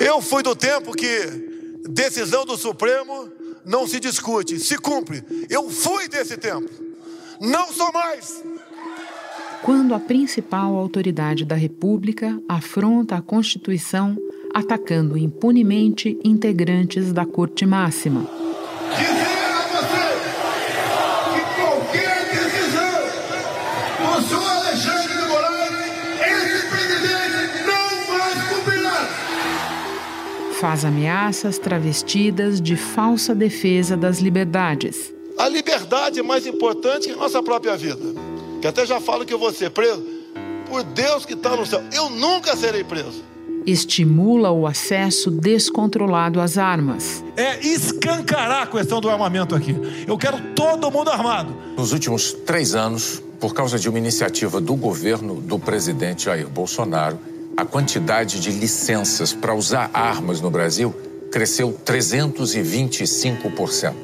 Eu fui do tempo que decisão do Supremo não se discute, se cumpre. Eu fui desse tempo. Não sou mais. Quando a principal autoridade da República afronta a Constituição, atacando impunemente integrantes da Corte Máxima. Faz ameaças travestidas de falsa defesa das liberdades. A liberdade é mais importante que a nossa própria vida. Que até já falo que eu vou ser preso. Por Deus que está no céu, eu nunca serei preso. Estimula o acesso descontrolado às armas. É escancarar a questão do armamento aqui. Eu quero todo mundo armado. Nos últimos três anos, por causa de uma iniciativa do governo do presidente Jair Bolsonaro, a quantidade de licenças para usar armas no Brasil cresceu 325%.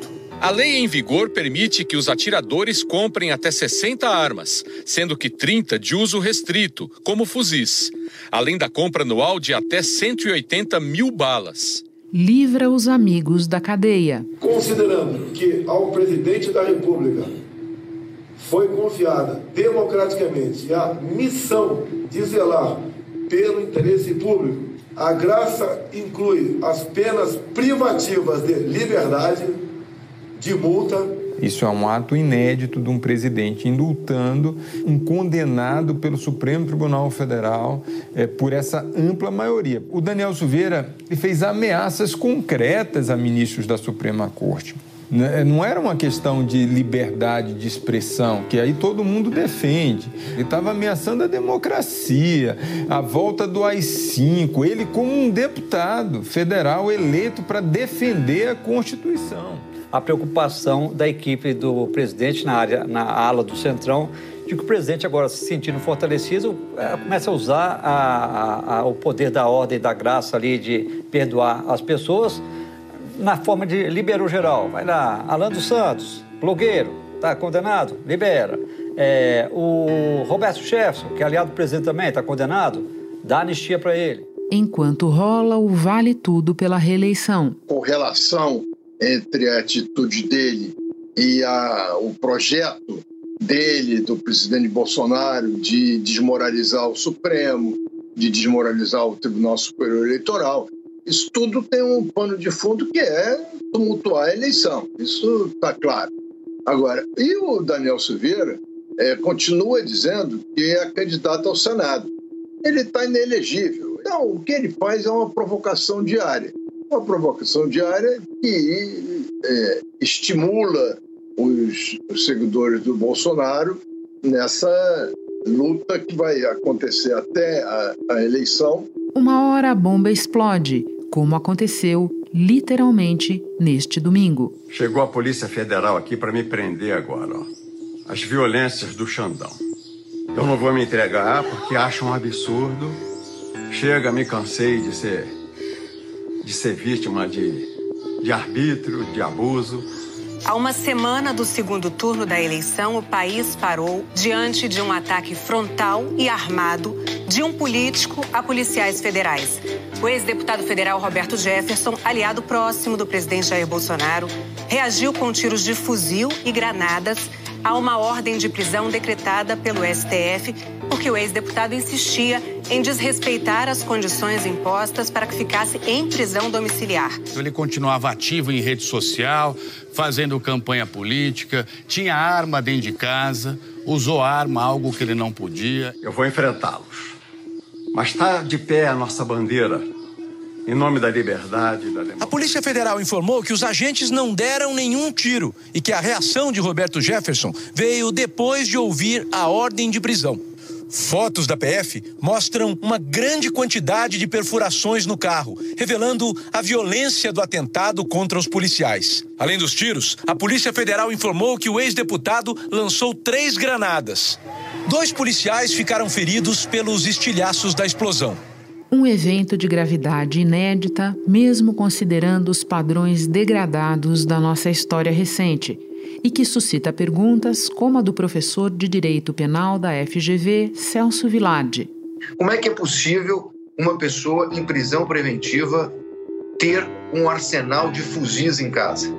A lei em vigor permite que os atiradores comprem até 60 armas, sendo que 30 de uso restrito, como fuzis, além da compra anual de até 180 mil balas. Livra os amigos da cadeia. Considerando que ao presidente da República foi confiada democraticamente a missão de zelar pelo interesse público. A graça inclui as penas privativas de liberdade, de multa. Isso é um ato inédito de um presidente indultando um condenado pelo Supremo Tribunal Federal é, por essa ampla maioria. O Daniel Silveira fez ameaças concretas a ministros da Suprema Corte. Né? Não era uma questão de liberdade de expressão, que aí todo mundo defende. Ele estava ameaçando a democracia, a volta do AI-5, ele como um deputado federal eleito para defender a Constituição. A preocupação da equipe do presidente na área, na ala do Centrão, de que o presidente agora se sentindo fortalecido, é, começa a usar a, a, a, o poder da ordem da graça ali de perdoar as pessoas na forma de liberou geral. Vai lá, Alan dos Santos, blogueiro, está condenado, libera. É, o Roberto Jefferson, que é aliado do presidente também, está condenado, dá anistia para ele. Enquanto rola o vale tudo pela reeleição. Com relação entre a atitude dele e a, o projeto dele, do presidente Bolsonaro, de desmoralizar o Supremo, de desmoralizar o Tribunal Superior Eleitoral, isso tudo tem um pano de fundo que é tumultuar a eleição. Isso está claro. Agora, e o Daniel Silveira é, continua dizendo que é candidato ao Senado. Ele está inelegível. Então, o que ele faz é uma provocação diária. Uma provocação diária que é, estimula os, os seguidores do Bolsonaro nessa luta que vai acontecer até a, a eleição. Uma hora a bomba explode como aconteceu literalmente neste domingo. Chegou a Polícia Federal aqui para me prender agora. Ó. As violências do Xandão. Eu não vou me entregar porque acho um absurdo. Chega, me cansei de ser de ser vítima de, de arbítrio, de abuso. Há uma semana do segundo turno da eleição, o país parou diante de um ataque frontal e armado de um político a policiais federais. O ex-deputado federal Roberto Jefferson, aliado próximo do presidente Jair Bolsonaro, reagiu com tiros de fuzil e granadas a uma ordem de prisão decretada pelo STF, porque o ex-deputado insistia em desrespeitar as condições impostas para que ficasse em prisão domiciliar. Ele continuava ativo em rede social, fazendo campanha política, tinha arma dentro de casa, usou arma, algo que ele não podia. Eu vou enfrentá-los. Mas está de pé a nossa bandeira. Em nome da liberdade da democracia. A Polícia Federal informou que os agentes não deram nenhum tiro e que a reação de Roberto Jefferson veio depois de ouvir a ordem de prisão. Fotos da PF mostram uma grande quantidade de perfurações no carro, revelando a violência do atentado contra os policiais. Além dos tiros, a Polícia Federal informou que o ex-deputado lançou três granadas. Dois policiais ficaram feridos pelos estilhaços da explosão. Um evento de gravidade inédita, mesmo considerando os padrões degradados da nossa história recente, e que suscita perguntas como a do professor de Direito Penal da FGV, Celso Vilardi. Como é que é possível uma pessoa em prisão preventiva ter um arsenal de fuzis em casa?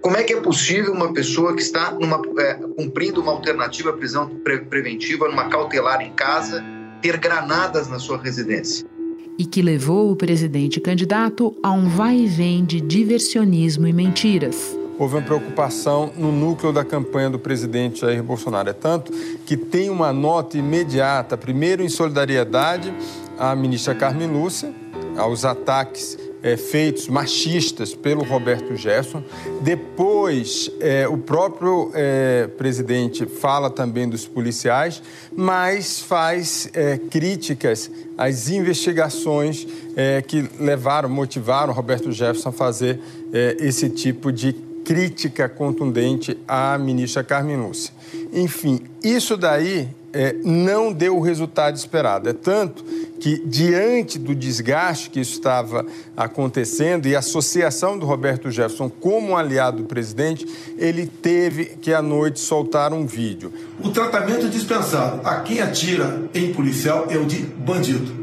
Como é que é possível uma pessoa que está numa, é, cumprindo uma alternativa à prisão pre preventiva, numa cautelar em casa, ter granadas na sua residência? E que levou o presidente candidato a um vai e vem de diversionismo e mentiras houve uma preocupação no núcleo da campanha do presidente Jair Bolsonaro. É tanto que tem uma nota imediata, primeiro em solidariedade à ministra Carmen Lúcia, aos ataques é, feitos machistas pelo Roberto Jefferson. Depois, é, o próprio é, presidente fala também dos policiais, mas faz críticas às investigações que levaram, motivaram Roberto Jefferson a fazer esse tipo de crítica contundente à ministra Carmen Lúcia. Enfim, isso daí é, não deu o resultado esperado. É tanto que, diante do desgaste que estava acontecendo e a associação do Roberto Jefferson como aliado do presidente, ele teve que, à noite, soltar um vídeo. O tratamento dispensado a quem atira em policial é o de bandido.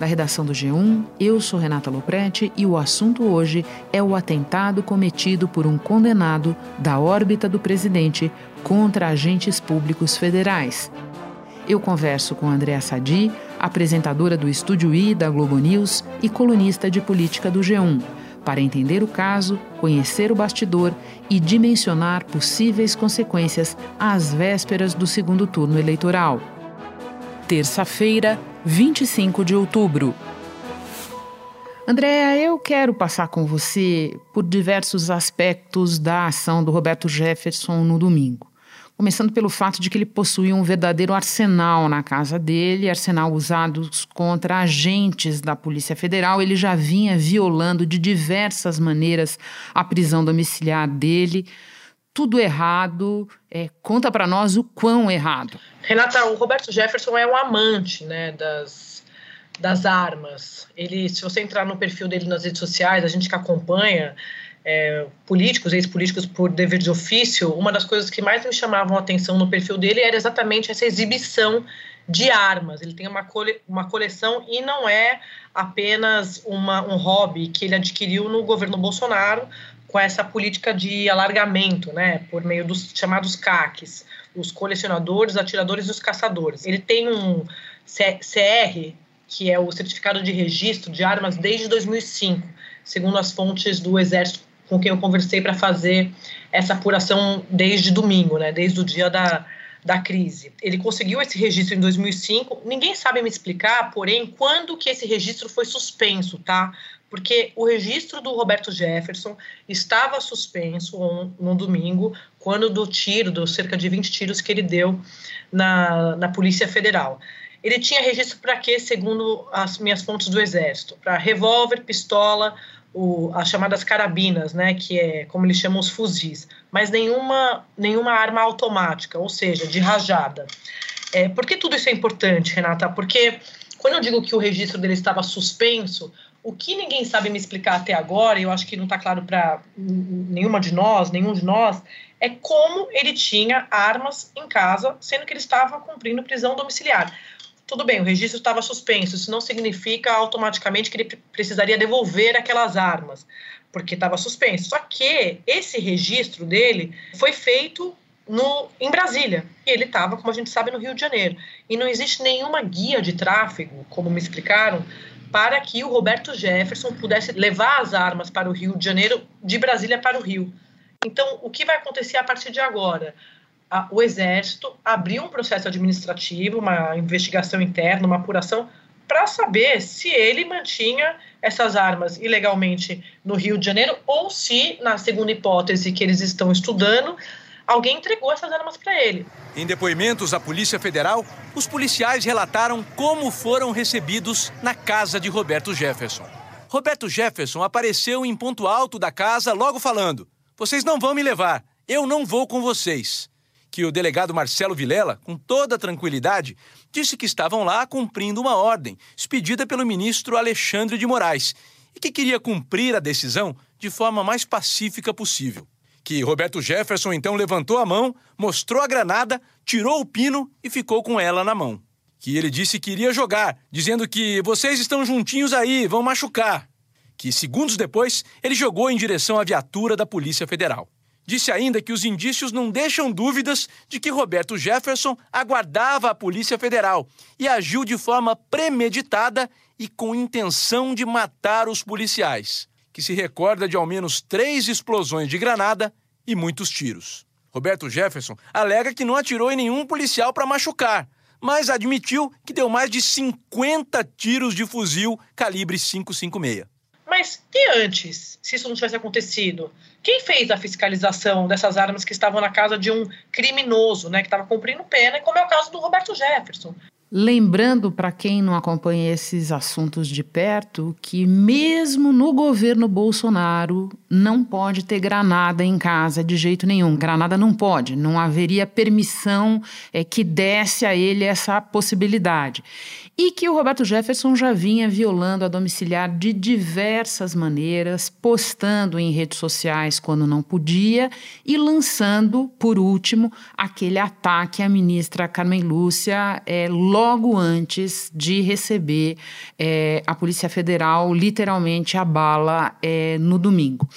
Da redação do G1, eu sou Renata Loprete e o assunto hoje é o atentado cometido por um condenado da órbita do presidente contra agentes públicos federais. Eu converso com Andréa Sadi, apresentadora do Estúdio I da Globo News e colunista de política do G1, para entender o caso, conhecer o bastidor e dimensionar possíveis consequências às vésperas do segundo turno eleitoral. Terça-feira, 25 de outubro. Andréa, eu quero passar com você por diversos aspectos da ação do Roberto Jefferson no domingo. Começando pelo fato de que ele possuía um verdadeiro arsenal na casa dele, arsenal usado contra agentes da Polícia Federal. Ele já vinha violando de diversas maneiras a prisão domiciliar dele. Tudo errado. É, conta para nós o quão errado. Renata, o Roberto Jefferson é um amante né, das, das armas. Ele, se você entrar no perfil dele nas redes sociais, a gente que acompanha é, políticos, ex-políticos por dever de ofício, uma das coisas que mais me chamavam a atenção no perfil dele era exatamente essa exibição de armas. Ele tem uma, cole, uma coleção e não é apenas uma, um hobby que ele adquiriu no governo Bolsonaro com essa política de alargamento, né, por meio dos chamados CACs os colecionadores, atiradores e os caçadores. Ele tem um CR, que é o Certificado de Registro de Armas, desde 2005, segundo as fontes do Exército com quem eu conversei para fazer essa apuração desde domingo, né, desde o dia da, da crise. Ele conseguiu esse registro em 2005. Ninguém sabe me explicar, porém, quando que esse registro foi suspenso, tá? Porque o registro do Roberto Jefferson estava suspenso no domingo, quando do tiro, dos cerca de 20 tiros que ele deu na, na Polícia Federal. Ele tinha registro para quê, segundo as minhas fontes do Exército? Para revólver, pistola, o, as chamadas carabinas, né, que é como eles chamam os fuzis, mas nenhuma, nenhuma arma automática, ou seja, de rajada. É, por que tudo isso é importante, Renata? Porque quando eu digo que o registro dele estava suspenso, o que ninguém sabe me explicar até agora, e eu acho que não está claro para nenhuma de nós, nenhum de nós, é como ele tinha armas em casa, sendo que ele estava cumprindo prisão domiciliar. Tudo bem, o registro estava suspenso, isso não significa automaticamente que ele precisaria devolver aquelas armas, porque estava suspenso. Só que esse registro dele foi feito no, em Brasília. E ele estava, como a gente sabe, no Rio de Janeiro. E não existe nenhuma guia de tráfego, como me explicaram, para que o Roberto Jefferson pudesse levar as armas para o Rio de Janeiro, de Brasília para o Rio. Então, o que vai acontecer a partir de agora? o Exército abriu um processo administrativo, uma investigação interna, uma apuração, para saber se ele mantinha essas armas ilegalmente no Rio de Janeiro ou se, na segunda hipótese que eles estão estudando, alguém entregou essas armas para ele. Em depoimentos à Polícia Federal, os policiais relataram como foram recebidos na casa de Roberto Jefferson. Roberto Jefferson apareceu em ponto alto da casa, logo falando: Vocês não vão me levar, eu não vou com vocês. Que o delegado Marcelo Vilela, com toda tranquilidade, disse que estavam lá cumprindo uma ordem expedida pelo ministro Alexandre de Moraes e que queria cumprir a decisão de forma mais pacífica possível. Que Roberto Jefferson então levantou a mão, mostrou a granada, tirou o pino e ficou com ela na mão. Que ele disse que iria jogar, dizendo que vocês estão juntinhos aí, vão machucar. Que segundos depois ele jogou em direção à viatura da Polícia Federal. Disse ainda que os indícios não deixam dúvidas de que Roberto Jefferson aguardava a Polícia Federal e agiu de forma premeditada e com intenção de matar os policiais, que se recorda de ao menos três explosões de granada e muitos tiros. Roberto Jefferson alega que não atirou em nenhum policial para machucar, mas admitiu que deu mais de 50 tiros de fuzil calibre 556. Mas e antes, se isso não tivesse acontecido? Quem fez a fiscalização dessas armas que estavam na casa de um criminoso, né, que estava cumprindo pena, como é o caso do Roberto Jefferson? Lembrando para quem não acompanha esses assuntos de perto que mesmo no governo Bolsonaro não pode ter granada em casa de jeito nenhum. Granada não pode, não haveria permissão é, que desse a ele essa possibilidade e que o Roberto Jefferson já vinha violando a domiciliar de diversas maneiras, postando em redes sociais quando não podia e lançando, por último, aquele ataque à ministra Carmen Lúcia é, logo antes de receber é, a Polícia Federal literalmente a bala é, no domingo.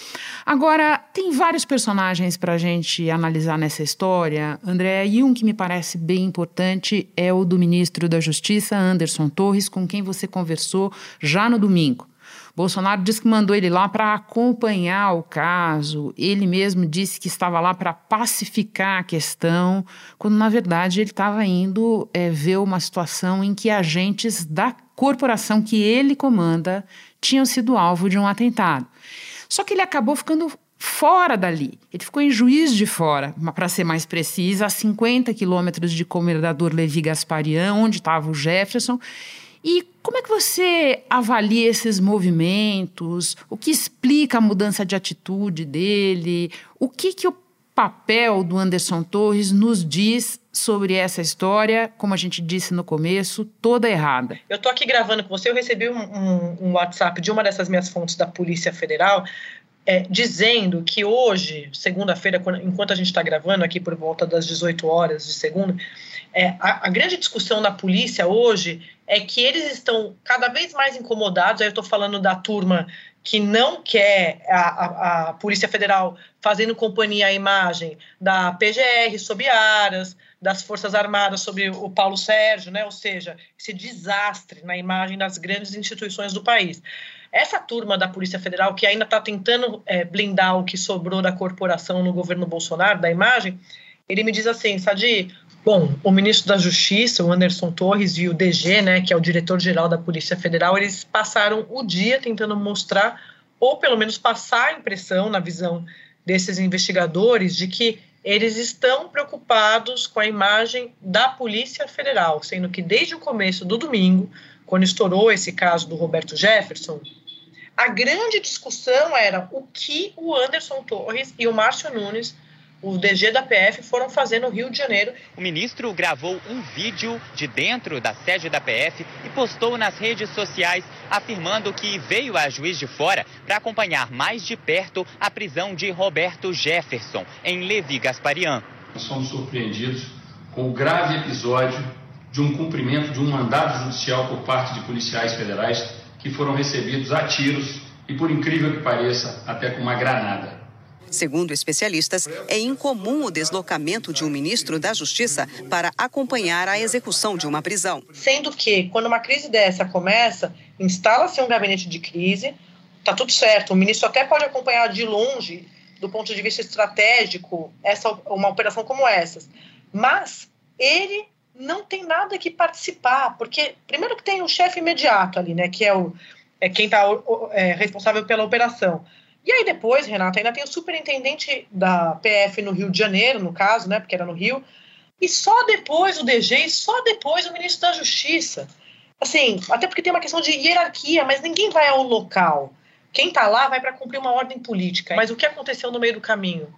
Agora, tem vários personagens para a gente analisar nessa história, André, e um que me parece bem importante é o do ministro da Justiça, Anderson Torres, com quem você conversou já no domingo. Bolsonaro disse que mandou ele lá para acompanhar o caso. Ele mesmo disse que estava lá para pacificar a questão, quando na verdade ele estava indo é, ver uma situação em que agentes da corporação que ele comanda tinham sido alvo de um atentado. Só que ele acabou ficando fora dali. Ele ficou em Juiz de Fora, para ser mais precisa, a 50 quilômetros de Comendador Levi Gasparian, onde estava o Jefferson. E como é que você avalia esses movimentos? O que explica a mudança de atitude dele? O que, que o papel do Anderson Torres nos diz sobre essa história, como a gente disse no começo, toda errada. Eu estou aqui gravando com você, eu recebi um, um, um, WhatsApp de uma dessas minhas fontes da Polícia Federal, é, dizendo que hoje, segunda-feira, enquanto a gente está gravando aqui por volta das 18 horas de segunda, é, a, a, grande discussão na polícia hoje é que eles estão cada vez mais incomodados. Aí eu estou falando da turma que não quer a, a, a, Polícia Federal fazendo companhia à imagem da PGR sob Aras, das Forças Armadas sobre o Paulo Sérgio, né? ou seja, esse desastre na imagem das grandes instituições do país. Essa turma da Polícia Federal, que ainda está tentando é, blindar o que sobrou da corporação no governo Bolsonaro, da imagem, ele me diz assim, Sadi, bom, o ministro da Justiça, o Anderson Torres, e o DG, né, que é o diretor-geral da Polícia Federal, eles passaram o dia tentando mostrar, ou pelo menos passar a impressão, na visão desses investigadores, de que eles estão preocupados com a imagem da Polícia Federal, sendo que desde o começo do domingo, quando estourou esse caso do Roberto Jefferson, a grande discussão era o que o Anderson Torres e o Márcio Nunes, o DG da PF, foram fazer no Rio de Janeiro. O ministro gravou um vídeo de dentro da sede da PF e postou nas redes sociais afirmando que veio a juiz de fora para acompanhar mais de perto a prisão de Roberto Jefferson em Levi Gasparian. Somos surpreendidos com o grave episódio de um cumprimento de um mandado judicial por parte de policiais federais que foram recebidos a tiros e, por incrível que pareça, até com uma granada. Segundo especialistas, é incomum o deslocamento de um ministro da Justiça para acompanhar a execução de uma prisão. Sendo que, quando uma crise dessa começa, instala-se um gabinete de crise, está tudo certo, o ministro até pode acompanhar de longe, do ponto de vista estratégico, essa, uma operação como essa. Mas ele não tem nada que participar, porque primeiro que tem o chefe imediato ali, né, que é o é quem está é, responsável pela operação. E aí depois, Renata, ainda tem o superintendente da PF no Rio de Janeiro, no caso, né, porque era no Rio, e só depois o DG e só depois o ministro da Justiça. Assim, até porque tem uma questão de hierarquia, mas ninguém vai ao local. Quem está lá vai para cumprir uma ordem política. Mas o que aconteceu no meio do caminho?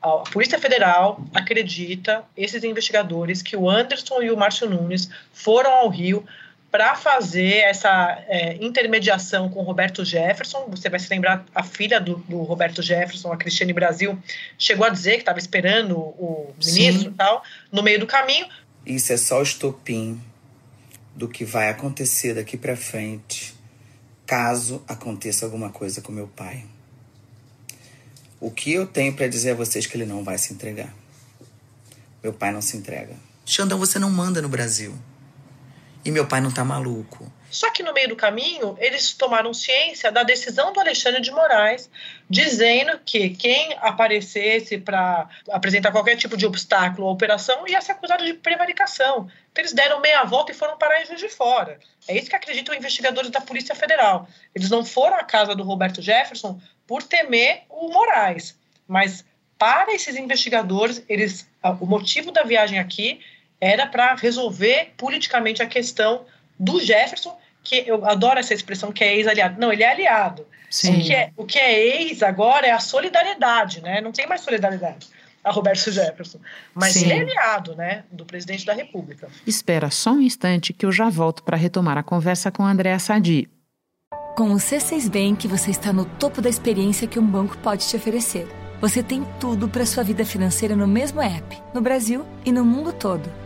A Polícia Federal acredita, esses investigadores, que o Anderson e o Márcio Nunes foram ao Rio para fazer essa é, intermediação com o Roberto Jefferson. Você vai se lembrar, a filha do, do Roberto Jefferson, a Cristiane Brasil, chegou a dizer que estava esperando o ministro e tal, no meio do caminho. Isso é só o estopim do que vai acontecer daqui para frente, caso aconteça alguma coisa com meu pai. O que eu tenho para dizer a vocês é que ele não vai se entregar. Meu pai não se entrega. Xandão, você não manda no Brasil. E meu pai não tá maluco. Só que no meio do caminho, eles tomaram ciência da decisão do Alexandre de Moraes, dizendo que quem aparecesse para apresentar qualquer tipo de obstáculo à operação ia ser acusado de prevaricação. Então, eles deram meia volta e foram parar em Juiz de Fora. É isso que acreditam investigadores da Polícia Federal. Eles não foram à casa do Roberto Jefferson por temer o Moraes, mas para esses investigadores, eles, o motivo da viagem aqui era para resolver politicamente a questão do Jefferson, que eu adoro essa expressão que é ex-aliado. Não, ele é aliado. Sim. O que é, o que é ex agora é a solidariedade, né? Não tem mais solidariedade a Roberto Jefferson. Mas Sim. ele é aliado, né, do presidente da República. Espera só um instante que eu já volto para retomar a conversa com Andréa Sadi. Com o C6 Bank, você está no topo da experiência que um banco pode te oferecer. Você tem tudo para sua vida financeira no mesmo app, no Brasil e no mundo todo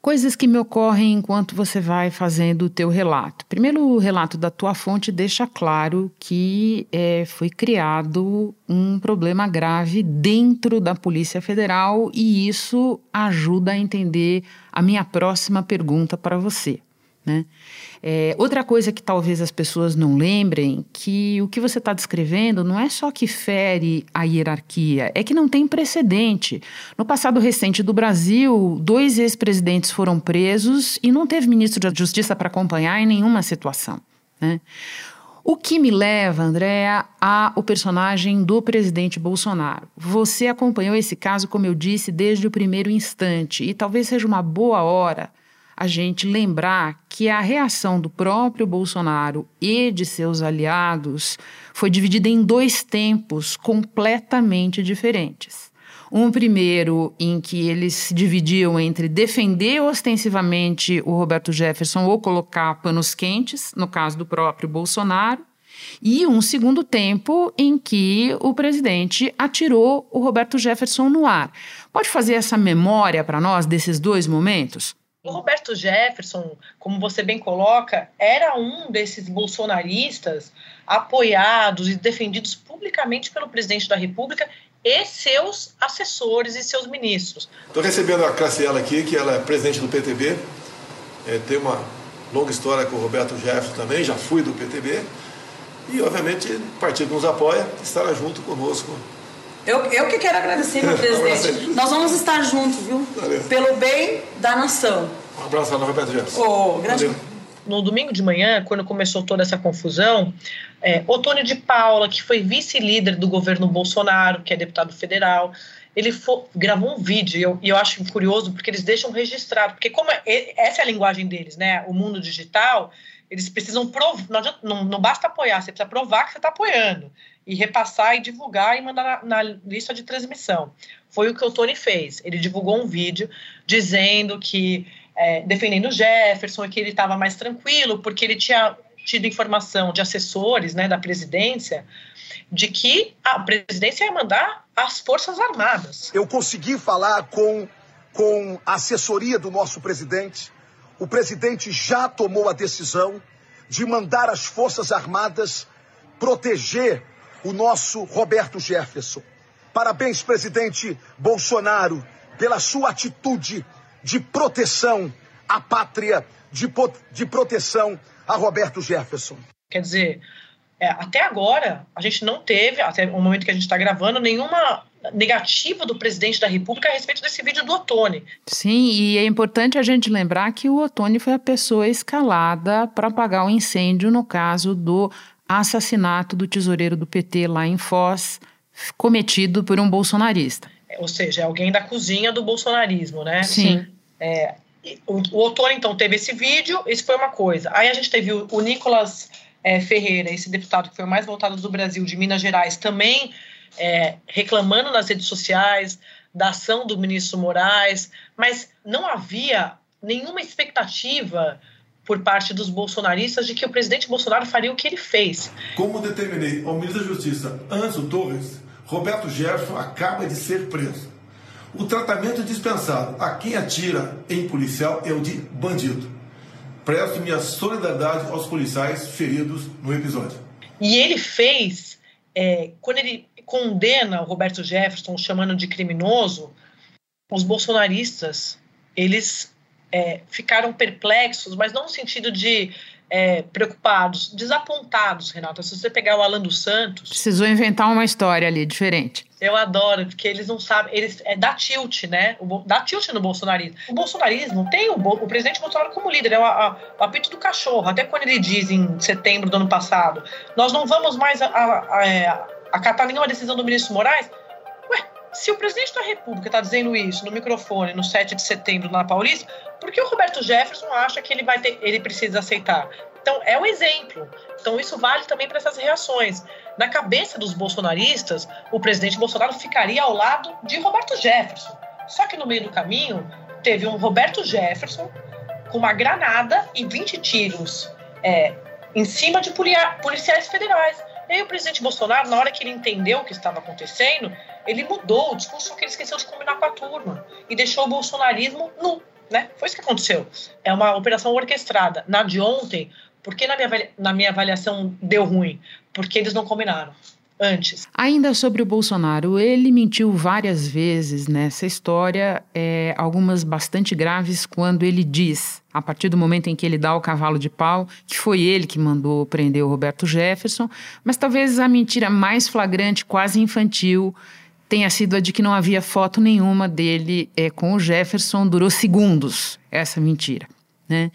Coisas que me ocorrem enquanto você vai fazendo o teu relato. Primeiro, o relato da tua fonte deixa claro que é, foi criado um problema grave dentro da Polícia Federal e isso ajuda a entender a minha próxima pergunta para você. Né? É, outra coisa que talvez as pessoas não lembrem, que o que você está descrevendo não é só que fere a hierarquia, é que não tem precedente. No passado recente do Brasil, dois ex-presidentes foram presos e não teve ministro da Justiça para acompanhar em nenhuma situação. Né? O que me leva, Andréa, ao personagem do presidente Bolsonaro. Você acompanhou esse caso, como eu disse, desde o primeiro instante, e talvez seja uma boa hora a gente lembrar que a reação do próprio Bolsonaro e de seus aliados foi dividida em dois tempos completamente diferentes. Um primeiro em que eles se dividiam entre defender ostensivamente o Roberto Jefferson ou colocar panos quentes, no caso do próprio Bolsonaro, e um segundo tempo em que o presidente atirou o Roberto Jefferson no ar. Pode fazer essa memória para nós desses dois momentos? O Roberto Jefferson, como você bem coloca, era um desses bolsonaristas apoiados e defendidos publicamente pelo presidente da República e seus assessores e seus ministros. Estou recebendo a Graciela aqui, que ela é presidente do PTB, é, tem uma longa história com o Roberto Jefferson também, já fui do PTB, e obviamente o partido nos apoia, estará junto conosco eu, eu que quero agradecer, meu presidente. Nós vamos estar juntos, viu? Valeu. Pelo bem da nação. Um abraço lá no Roberto Jefferson. Oh, grande... No domingo de manhã, quando começou toda essa confusão, é, Otônio de Paula, que foi vice-líder do governo Bolsonaro, que é deputado federal, ele gravou um vídeo e eu, e eu, acho curioso porque eles deixam registrado, porque como é, essa é a linguagem deles, né? O mundo digital, eles precisam provar, não, não, não, basta apoiar, você precisa provar que você está apoiando e repassar e divulgar e mandar na, na, lista de transmissão. Foi o que o Tony fez. Ele divulgou um vídeo dizendo que é, defendendo Jefferson e que ele estava mais tranquilo porque ele tinha tido informação de assessores, né, da presidência, de que a presidência ia mandar as forças armadas. Eu consegui falar com com a assessoria do nosso presidente. O presidente já tomou a decisão de mandar as forças armadas proteger o nosso Roberto Jefferson. Parabéns, presidente Bolsonaro, pela sua atitude de proteção à pátria, de, de proteção a Roberto Jefferson. Quer dizer, é, até agora, a gente não teve, até o momento que a gente está gravando, nenhuma negativa do presidente da República a respeito desse vídeo do Otone. Sim, e é importante a gente lembrar que o Otone foi a pessoa escalada para apagar o incêndio no caso do assassinato do tesoureiro do PT lá em Foz, cometido por um bolsonarista. ou seja, é alguém da cozinha do bolsonarismo, né? Sim. É, o, o Ottoni, então, teve esse vídeo, isso foi uma coisa. Aí a gente teve o, o Nicolas é, Ferreira, esse deputado que foi o mais votado do Brasil, de Minas Gerais, também é, reclamando nas redes sociais da ação do ministro Moraes, mas não havia nenhuma expectativa por parte dos bolsonaristas de que o presidente Bolsonaro faria o que ele fez. Como determinei ao ministro da Justiça, Anzo Torres, Roberto Jefferson acaba de ser preso. O tratamento dispensado a quem atira em policial é o de bandido. Presto minha solidariedade aos policiais feridos no episódio. E ele fez, é, quando ele condena o Roberto Jefferson, chamando de criminoso, os bolsonaristas, eles é, ficaram perplexos, mas não no sentido de é, preocupados, desapontados, Renata. Se você pegar o Alan dos Santos. Precisou inventar uma história ali diferente. Eu adoro, porque eles não sabem. Eles, é, dá tilt, né? O, dá tilt no bolsonarismo. O bolsonarismo tem o, o presidente Bolsonaro como líder, é o, a, o apito do cachorro. Até quando ele diz em setembro do ano passado: nós não vamos mais a, a, a, é, acatar nenhuma decisão do ministro Moraes. Ué, se o presidente da República está dizendo isso no microfone no 7 de setembro na Paulista, por que o Roberto Jefferson acha que ele vai ter, ele precisa aceitar? Então é o exemplo. Então isso vale também para essas reações. Na cabeça dos bolsonaristas, o presidente Bolsonaro ficaria ao lado de Roberto Jefferson. Só que no meio do caminho teve um Roberto Jefferson com uma granada e 20 tiros é, em cima de policiais federais. E aí o presidente Bolsonaro, na hora que ele entendeu o que estava acontecendo, ele mudou o discurso que ele esqueceu de combinar com a turma e deixou o bolsonarismo nu, né? Foi isso que aconteceu. É uma operação orquestrada. Na de ontem, por que na minha, na minha avaliação deu ruim? Porque eles não combinaram antes. Ainda sobre o Bolsonaro, ele mentiu várias vezes nessa história, é, algumas bastante graves, quando ele diz, a partir do momento em que ele dá o cavalo de pau, que foi ele que mandou prender o Roberto Jefferson, mas talvez a mentira mais flagrante, quase infantil, tenha sido a de que não havia foto nenhuma dele é, com o Jefferson, durou segundos essa mentira, né?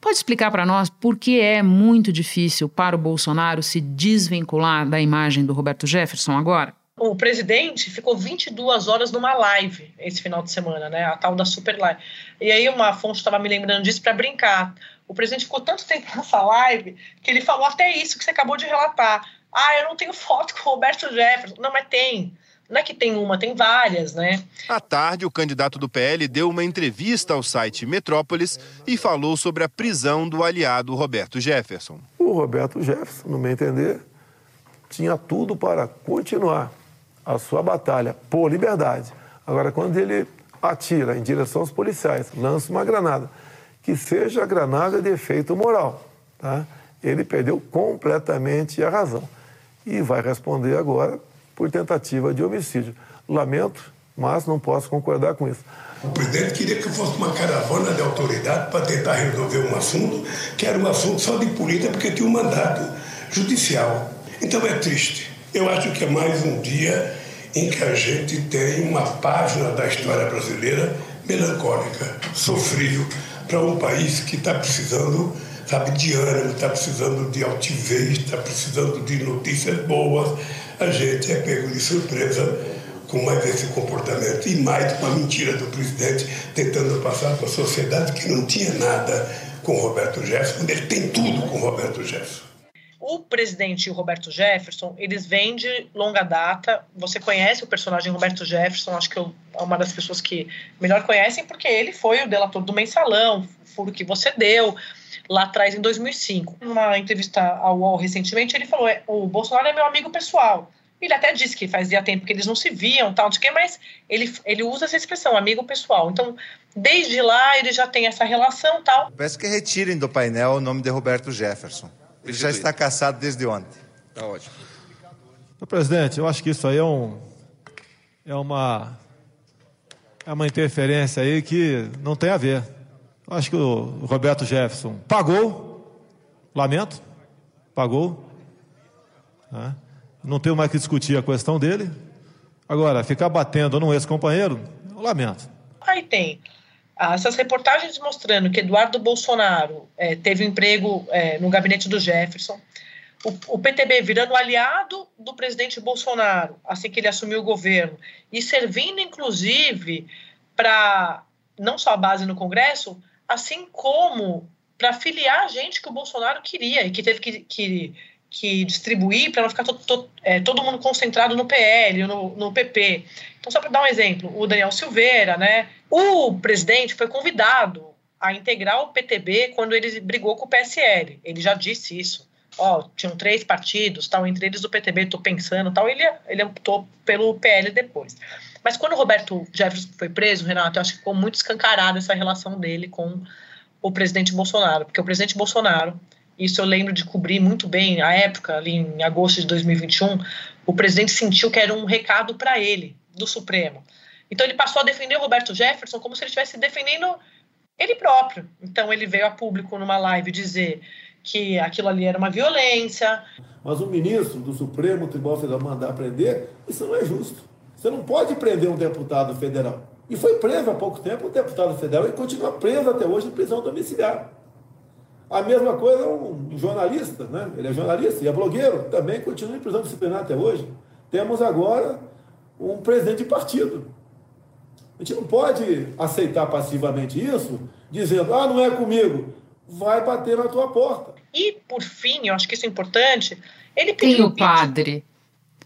Pode explicar para nós por que é muito difícil para o Bolsonaro se desvincular da imagem do Roberto Jefferson agora? O presidente ficou 22 horas numa live esse final de semana, né? A tal da super live. E aí uma fonte estava me lembrando disso para brincar. O presidente ficou tanto tempo nessa live que ele falou até isso que você acabou de relatar. Ah, eu não tenho foto com o Roberto Jefferson. Não, mas tem. Não é que tem uma, tem várias, né? À tarde, o candidato do PL deu uma entrevista ao site Metrópolis e falou sobre a prisão do aliado Roberto Jefferson. O Roberto Jefferson, no meu entender, tinha tudo para continuar a sua batalha por liberdade. Agora, quando ele atira em direção aos policiais, lança uma granada, que seja a granada de efeito moral, tá? ele perdeu completamente a razão. E vai responder agora por tentativa de homicídio. Lamento, mas não posso concordar com isso. O presidente queria que fosse uma caravana de autoridade para tentar resolver um assunto que era um assunto só de política, porque tinha um mandato judicial. Então é triste. Eu acho que é mais um dia em que a gente tem uma página da história brasileira melancólica, sofrível, para um país que está precisando, sabe, de ânimo, está precisando de altivez, está precisando de notícias boas, a gente é pego de surpresa com mais esse comportamento e mais com a mentira do presidente tentando passar para a sociedade que não tinha nada com Roberto Jefferson, quando ele tem tudo com Roberto Jefferson. O presidente Roberto Jefferson, eles vêm de longa data. Você conhece o personagem Roberto Jefferson, acho que é uma das pessoas que melhor conhecem, porque ele foi o delator do mensalão, furo que você deu lá atrás, em 2005. Numa entrevista ao UOL recentemente, ele falou: é, o Bolsonaro é meu amigo pessoal. Ele até disse que fazia tempo que eles não se viam, tal, não quê, mas ele, ele usa essa expressão, amigo pessoal. Então, desde lá, ele já tem essa relação tal. Peço que retirem do painel o nome de Roberto Jefferson. Ele já está caçado desde ontem. Está ótimo. presidente, eu acho que isso aí é um. É uma. É uma interferência aí que não tem a ver. Eu acho que o Roberto Jefferson pagou, lamento, pagou. Né? Não tenho mais que discutir a questão dele. Agora, ficar batendo num ex-companheiro, eu lamento. Aí tem essas reportagens mostrando que Eduardo Bolsonaro é, teve um emprego é, no gabinete do Jefferson. o, o PTB virando aliado do presidente Bolsonaro, assim que ele assumiu o governo, e servindo, inclusive, para não só a base no Congresso, assim como para filiar gente que o Bolsonaro queria e que teve que, que, que distribuir para não ficar to, to, é, todo mundo concentrado no PL, no, no PP. Então, só para dar um exemplo, o Daniel Silveira, né? O presidente foi convidado a integrar o PTB quando ele brigou com o PSL. Ele já disse isso. Ó, tinham três partidos, tal, entre eles o PTB, estou pensando, tal. Ele, ele optou pelo PL depois. Mas quando o Roberto Jefferson foi preso, Renato, eu acho que ficou muito escancarada essa relação dele com o presidente Bolsonaro, porque o presidente Bolsonaro, isso eu lembro de cobrir muito bem a época, ali em agosto de 2021, o presidente sentiu que era um recado para ele, do Supremo. Então ele passou a defender o Roberto Jefferson como se ele estivesse defendendo ele próprio. Então ele veio a público numa live dizer que aquilo ali era uma violência. Mas o ministro do Supremo Tribunal Federal mandar prender, isso não é justo. Você não pode prender um deputado federal. E foi preso há pouco tempo um deputado federal e continua preso até hoje em prisão domiciliar. A mesma coisa um jornalista, né? Ele é jornalista e é blogueiro, também continua em prisão disciplinar até hoje. Temos agora um presidente de partido. A gente não pode aceitar passivamente isso, dizendo, ah, não é comigo, vai bater na tua porta. E, por fim, eu acho que isso é importante, ele pediu... Tem o padre.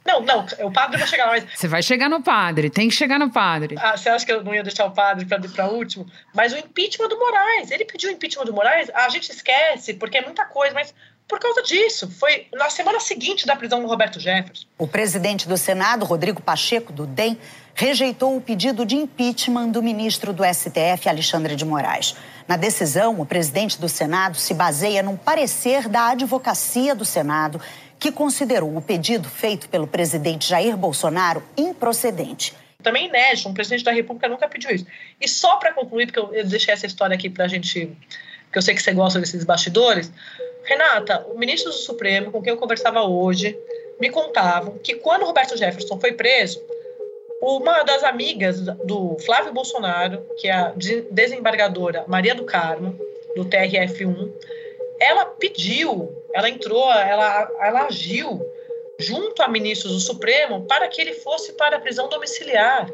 Não, não, o padre vai chegar lá, mas... Você vai chegar no padre, tem que chegar no padre. Ah, você acha que eu não ia deixar o padre para último? Mas o impeachment do Moraes, ele pediu o impeachment do Moraes, a gente esquece, porque é muita coisa, mas por causa disso. Foi na semana seguinte da prisão do Roberto Jefferson. O presidente do Senado, Rodrigo Pacheco, do DEM, rejeitou o pedido de impeachment do ministro do STF, Alexandre de Moraes. Na decisão, o presidente do Senado se baseia num parecer da advocacia do Senado que considerou o pedido feito pelo presidente Jair Bolsonaro improcedente. Também inédito, um presidente da República nunca pediu isso. E só para concluir, porque eu deixei essa história aqui para a gente, que eu sei que você gosta desses bastidores, Renata, o ministro do Supremo, com quem eu conversava hoje, me contavam que quando Roberto Jefferson foi preso, uma das amigas do Flávio Bolsonaro, que é a desembargadora Maria do Carmo, do TRF1, ela pediu, ela entrou, ela, ela agiu junto a ministros do Supremo para que ele fosse para a prisão domiciliar,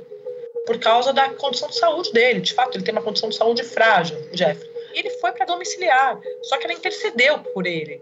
por causa da condição de saúde dele. De fato, ele tem uma condição de saúde frágil, Jeff. Ele foi para domiciliar, só que ela intercedeu por ele.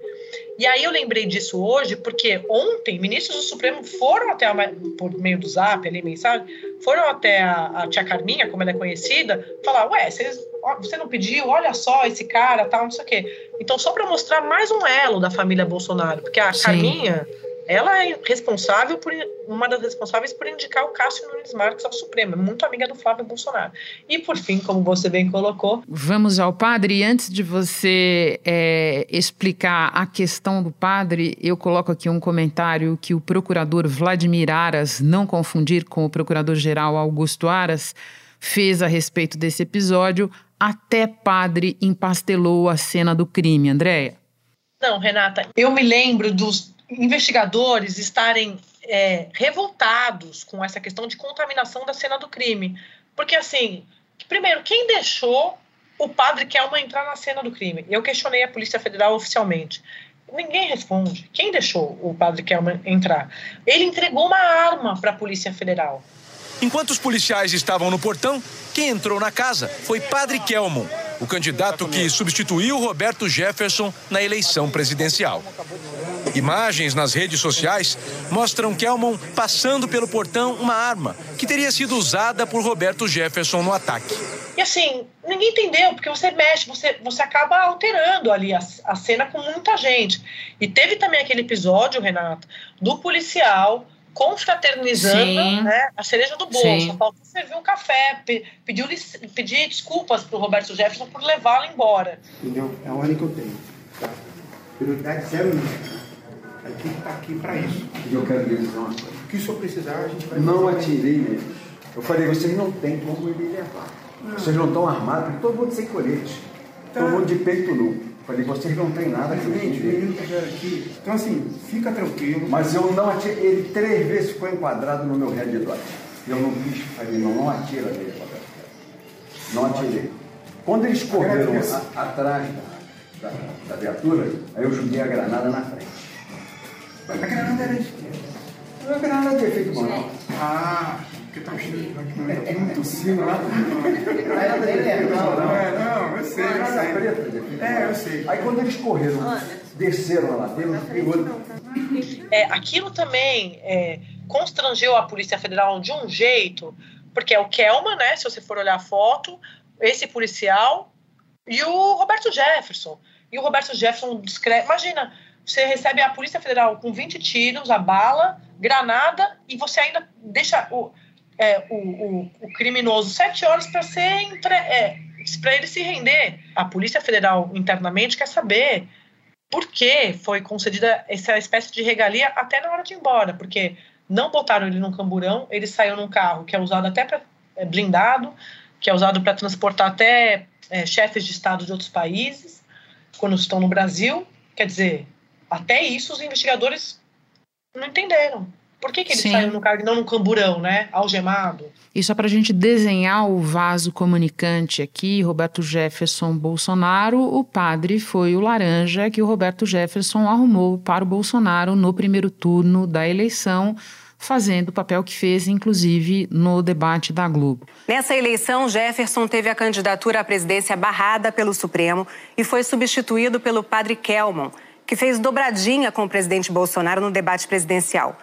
E aí eu lembrei disso hoje, porque ontem ministros do Supremo foram até, a, por meio do zap, ali, mensagem, foram até a, a tia Carminha, como ela é conhecida, falar, ué, vocês você não pediu, olha só esse cara, tal, não sei o quê. Então, só para mostrar mais um elo da família Bolsonaro, porque a Sim. Carminha, ela é responsável por uma das responsáveis por indicar o Cássio Nunes Marques ao Supremo, muito amiga do Flávio Bolsonaro. E por fim, como você bem colocou, vamos ao padre. E antes de você é, explicar a questão do padre, eu coloco aqui um comentário que o procurador Vladimir Aras, não confundir com o procurador-geral Augusto Aras, fez a respeito desse episódio. Até padre empastelou a cena do crime, Andréia. Não, Renata, eu me lembro dos investigadores estarem é, revoltados com essa questão de contaminação da cena do crime. Porque, assim, primeiro, quem deixou o padre Kelman entrar na cena do crime? Eu questionei a Polícia Federal oficialmente. Ninguém responde. Quem deixou o padre Kelman entrar? Ele entregou uma arma para a Polícia Federal. Enquanto os policiais estavam no portão, quem entrou na casa foi Padre Kelmon, o candidato que substituiu Roberto Jefferson na eleição presidencial. Imagens nas redes sociais mostram Kelmon passando pelo portão uma arma que teria sido usada por Roberto Jefferson no ataque. E assim, ninguém entendeu, porque você mexe, você, você acaba alterando ali a, a cena com muita gente. E teve também aquele episódio, Renato, do policial confraternizando né, a cereja do bolo. Sim. Só faltou servir um café, pediu, pedir desculpas para o Roberto Jefferson por levá-lo embora. Entendeu? É a ordem que eu tenho. Tá? Prioridade zero A equipe está aqui para isso. E eu quero dizer uma coisa. O que o senhor precisar, a gente vai Não atirei neles. Eu falei, vocês não têm como me levar. Não. Vocês não estão armados, porque todo mundo sem colete. Tá. Todo mundo de peito nu. Falei, vocês não tem nada que eu aqui. Então, assim, fica tranquilo. Mas eu não atirei. Ele três vezes ficou enquadrado no meu redor. Eu não quis. Falei, não, não atira nele, Não atirei. Quando eles correram a, atrás da, da, da, viatura, aí eu joguei a granada na frente. Mas a granada era de quê? A granada de efeito moral. Ah, que tá cheio de muito tossindo lá. É, não, não. É, não, eu sei, eu sei. É, eu sei. Aí quando eles correram, desceram lá, do outro. É, aquilo também é, constrangeu a Polícia Federal de um jeito, porque é o Kelman, né? Se você for olhar a foto, esse policial e o Roberto Jefferson. E o Roberto Jefferson descreve. Imagina, você recebe a Polícia Federal com 20 tiros, a bala, granada, e você ainda deixa o, é, o, o, o criminoso sete horas para ser entre, é, para ele se render. A Polícia Federal internamente quer saber por que foi concedida essa espécie de regalia até na hora de ir embora, porque não botaram ele num camburão, ele saiu num carro que é usado até para é, blindado, que é usado para transportar até é, chefes de estado de outros países quando estão no Brasil. Quer dizer, até isso os investigadores não entenderam. Por que, que ele Sim. saiu no carro e não no camburão, né? Algemado. E só para a gente desenhar o vaso comunicante aqui, Roberto Jefferson Bolsonaro, o padre foi o laranja que o Roberto Jefferson arrumou para o Bolsonaro no primeiro turno da eleição fazendo o papel que fez, inclusive, no debate da Globo. Nessa eleição, Jefferson teve a candidatura à presidência barrada pelo Supremo e foi substituído pelo padre Kelmon, que fez dobradinha com o presidente Bolsonaro no debate presidencial.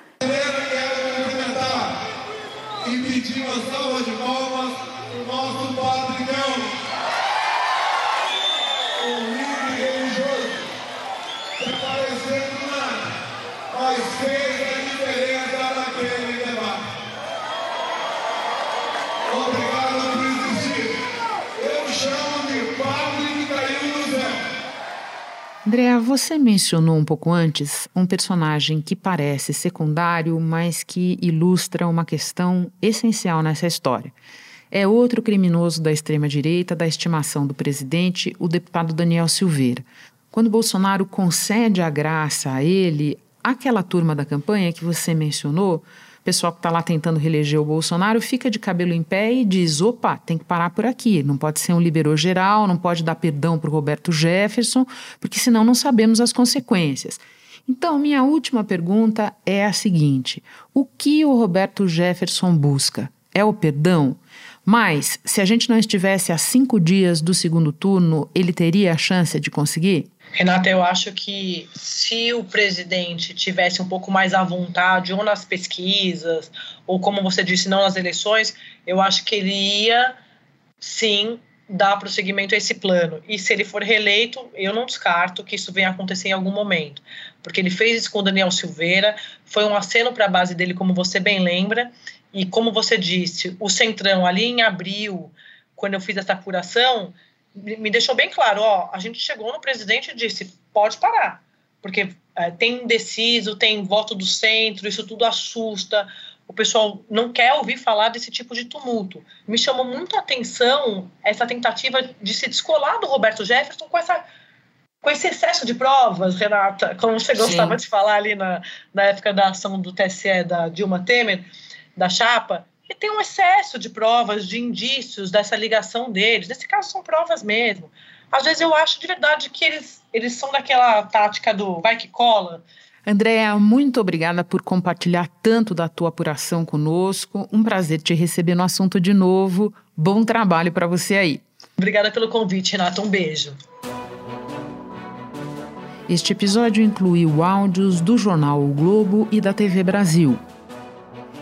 Andrea, você mencionou um pouco antes um personagem que parece secundário, mas que ilustra uma questão essencial nessa história. É outro criminoso da extrema-direita, da estimação do presidente, o deputado Daniel Silveira. Quando Bolsonaro concede a graça a ele, aquela turma da campanha que você mencionou pessoal que está lá tentando reeleger o Bolsonaro fica de cabelo em pé e diz: opa, tem que parar por aqui. Não pode ser um liberou geral, não pode dar perdão para o Roberto Jefferson, porque senão não sabemos as consequências. Então, minha última pergunta é a seguinte: o que o Roberto Jefferson busca? É o perdão? Mas, se a gente não estivesse a cinco dias do segundo turno, ele teria a chance de conseguir? Renata, eu acho que se o presidente tivesse um pouco mais à vontade, ou nas pesquisas, ou como você disse, não nas eleições, eu acho que ele ia, sim, dar prosseguimento a esse plano. E se ele for reeleito, eu não descarto que isso venha a acontecer em algum momento. Porque ele fez isso com o Daniel Silveira, foi um aceno para a base dele, como você bem lembra, e como você disse, o Centrão, ali em abril, quando eu fiz essa apuração, me deixou bem claro, ó, a gente chegou no presidente e disse, pode parar, porque é, tem indeciso, tem voto do centro, isso tudo assusta, o pessoal não quer ouvir falar desse tipo de tumulto. Me chamou muito a atenção essa tentativa de se descolar do Roberto Jefferson com essa com esse excesso de provas, Renata, como você gostava Sim. de falar ali na, na época da ação do TSE da Dilma Temer, da chapa, tem um excesso de provas, de indícios dessa ligação deles. Nesse caso, são provas mesmo. Às vezes eu acho de verdade que eles, eles são daquela tática do vai que cola. Andréa, muito obrigada por compartilhar tanto da tua apuração conosco. Um prazer te receber no assunto de novo. Bom trabalho para você aí. Obrigada pelo convite, Renata. Um beijo. Este episódio incluiu áudios do jornal O Globo e da TV Brasil.